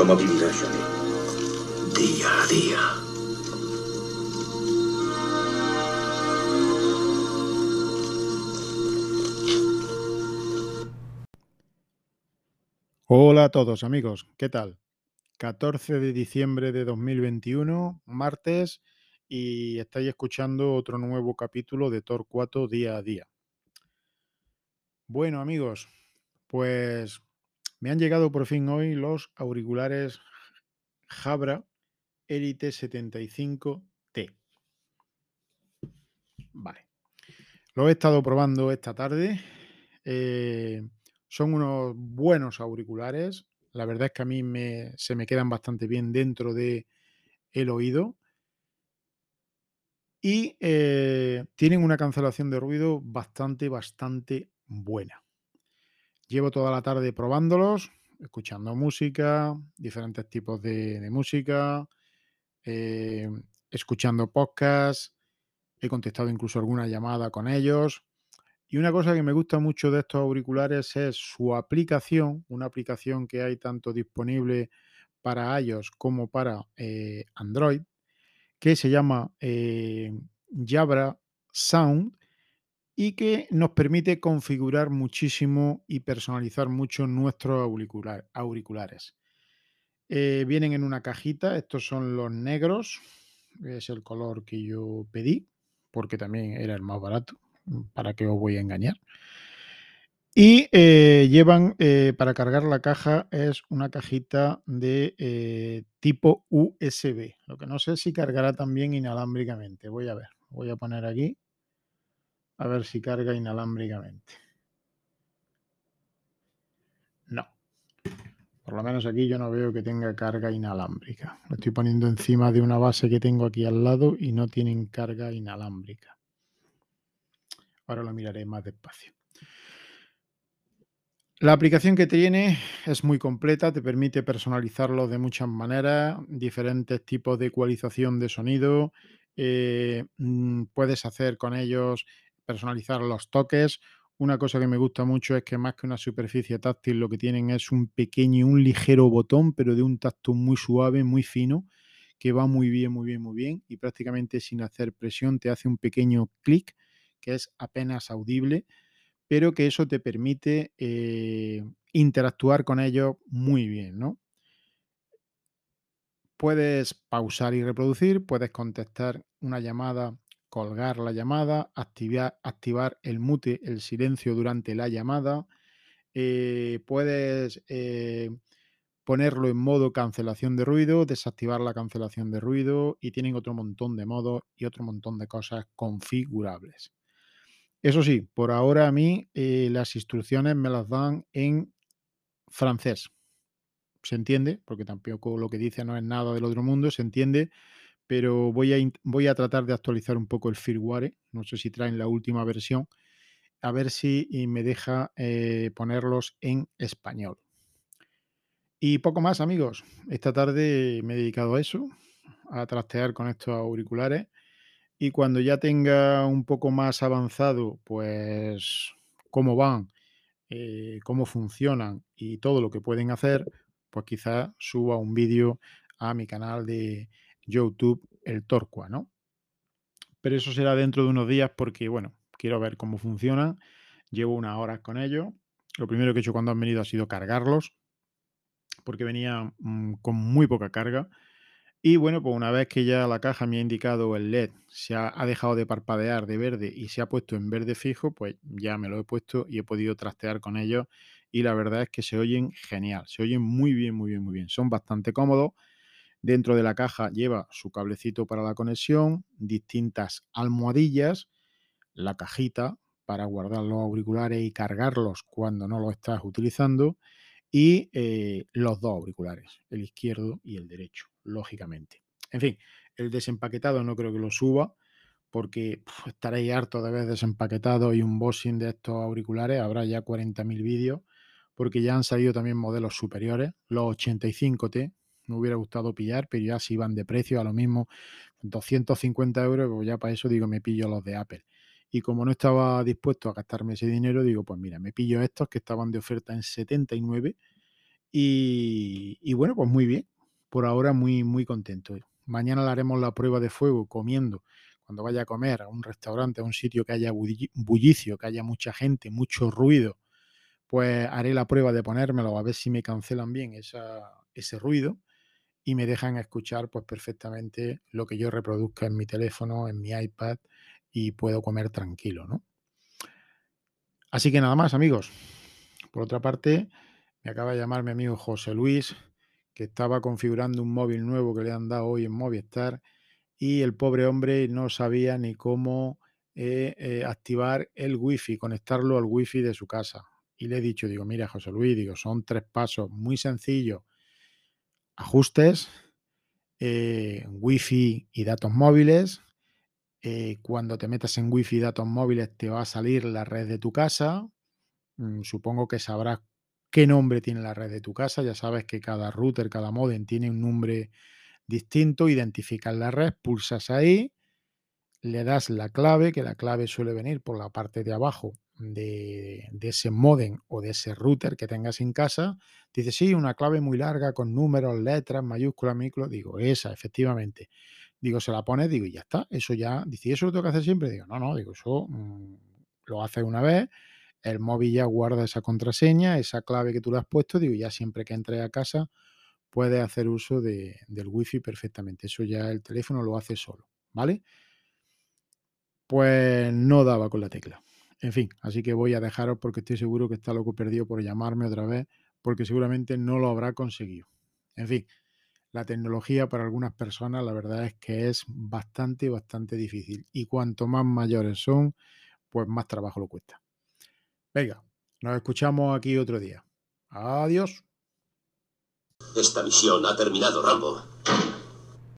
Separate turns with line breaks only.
¿Cómo vivirá Johnny? Día a día.
Hola a todos amigos, ¿qué tal? 14 de diciembre de 2021, martes, y estáis escuchando otro nuevo capítulo de Torcuato día a día. Bueno amigos, pues me han llegado por fin hoy los auriculares Jabra Elite 75T. Vale. Lo he estado probando esta tarde. Eh, son unos buenos auriculares. La verdad es que a mí me, se me quedan bastante bien dentro de el oído. Y eh, tienen una cancelación de ruido bastante, bastante buena. Llevo toda la tarde probándolos, escuchando música, diferentes tipos de, música, eh, escuchando podcasts, he contestado incluso alguna llamada con ellos. Y una cosa que me gusta mucho de estos auriculares es su aplicación, una aplicación que hay tanto disponible para iOS como para eh, Android, que se llama eh, Jabra Sound y que nos permite configurar muchísimo y personalizar mucho nuestros auriculares. Eh, vienen en una cajita, estos son los negros, es el color que yo pedí, porque también era el más barato. ¿para qué os voy a engañar? Y eh, llevan, eh, para cargar la caja, es una cajita de tipo USB. Lo que no sé si cargará también inalámbricamente. Voy a ver, voy a poner aquí. A ver si carga inalámbricamente. No. Por lo menos aquí yo no veo que tenga carga inalámbrica. Lo estoy poniendo encima de una base que tengo aquí al lado y no tienen carga inalámbrica. Ahora lo miraré más despacio. La aplicación que tiene es muy completa, te permite personalizarlo de muchas maneras, diferentes tipos de ecualización de sonido. Eh, mm, puedes hacer con ellos personalizar los toques. Una cosa que me gusta mucho es que más que una superficie táctil, lo que tienen es un pequeño, un ligero botón, pero de un tacto muy suave, muy fino, que va muy bien, muy bien, muy bien. Y prácticamente sin hacer presión te hace un pequeño clic que es apenas audible, pero que eso te permite eh, interactuar con ellos muy bien, ¿no? Puedes pausar y reproducir, puedes contestar una llamada, colgar la llamada, activar, activar el mute, el silencio durante la llamada, eh, puedes eh, ponerlo en modo cancelación de ruido, desactivar la cancelación de ruido y tienen otro montón de modos y otro montón de cosas configurables. Eso sí, por ahora a mí eh, las instrucciones me las dan en francés. Se entiende, porque tampoco lo que dice no es nada del otro mundo, se entiende, pero voy a, voy a tratar de actualizar un poco el firmware. No sé si traen la última versión, a ver si me deja eh, ponerlos en español. Y poco más, amigos. Esta tarde me he dedicado a eso, a trastear con estos auriculares y cuando ya tenga un poco más avanzado, pues cómo van, eh, cómo funcionan y todo lo que pueden hacer, pues quizás suba un vídeo a mi canal de YouTube, el Torqua, ¿no? Pero eso será dentro de unos días porque, bueno, quiero ver cómo funcionan. Llevo unas horas con ellos. Lo primero que he hecho cuando han venido ha sido cargarlos, porque venía mm, con muy poca carga. Y bueno, pues una vez que ya la caja me ha indicado el LED, se ha, dejado de parpadear de verde y se ha puesto en verde fijo, pues ya me lo he puesto y he podido trastear con ellos. Y la verdad es que se oyen genial, se oyen muy bien, muy bien, muy bien. Son bastante cómodos. Dentro de la caja lleva su cablecito para la conexión, distintas almohadillas, la cajita para guardar los auriculares y cargarlos cuando no los estás utilizando y eh, los dos auriculares, el izquierdo y el derecho lógicamente. En fin, el desempaquetado no creo que lo suba porque estaréis harto de ver desempaquetado y un bossing de estos auriculares. Habrá ya 40.000 vídeos porque ya han salido también modelos superiores, los 85T. Me hubiera gustado pillar, pero ya si van de precio a lo mismo, 250 euros, pues ya para eso digo, me pillo los de Apple. Y como no estaba dispuesto a gastarme ese dinero, digo, pues mira, me pillo estos que estaban de oferta en 79 Y, bueno, pues muy bien. Por ahora muy, muy contento. Mañana le haremos la prueba de fuego comiendo. Cuando vaya a comer a un restaurante, a un sitio que haya bullicio, que haya mucha gente, mucho ruido, pues haré la prueba de ponérmelo a ver si me cancelan bien ese ruido y me dejan escuchar pues perfectamente lo que yo reproduzca en mi teléfono, en mi iPad y puedo comer tranquilo, ¿no? Así que nada más, amigos. Por otra parte, me acaba de llamar mi amigo José Luis, que estaba configurando un móvil nuevo que le han dado hoy en Movistar y el pobre hombre no sabía ni cómo eh, eh, activar el wifi, conectarlo al wifi de su casa. Y le he dicho, digo, mira José Luis, digo, son tres pasos muy sencillos. Ajustes, eh, wifi y datos móviles. cuando te metas en wifi y datos móviles te va a salir la red de tu casa. Mm, supongo que sabrás qué nombre tiene la red de tu casa. Ya sabes que cada router, cada modem tiene un nombre distinto. Identificas la red, pulsas ahí, le das la clave, que la clave suele venir por la parte de abajo de, ese modem o de ese router que tengas en casa. Dice, sí, una clave muy larga con números, letras, mayúsculas, minúsculas. Digo, esa, efectivamente. Digo, se la pones, digo, y ya está. Eso ya, dice, ¿y eso lo tengo que hacer siempre? Digo, no, no, digo, eso mm, lo haces una vez el móvil ya guarda esa contraseña, esa clave que tú le has puesto, digo, ya siempre que entre a casa puedes hacer uso de, del wifi perfectamente. Eso ya el teléfono lo hace solo, ¿vale? Pues no daba con la tecla. En fin, así que voy a dejaros porque estoy seguro que está loco perdido por llamarme otra vez, porque seguramente no lo habrá conseguido. En fin, la tecnología para algunas personas la verdad es que es bastante, bastante difícil. Y cuanto más mayores son, pues más trabajo lo cuesta. Venga, nos escuchamos aquí otro día. Adiós.
Esta misión ha terminado, Rambo.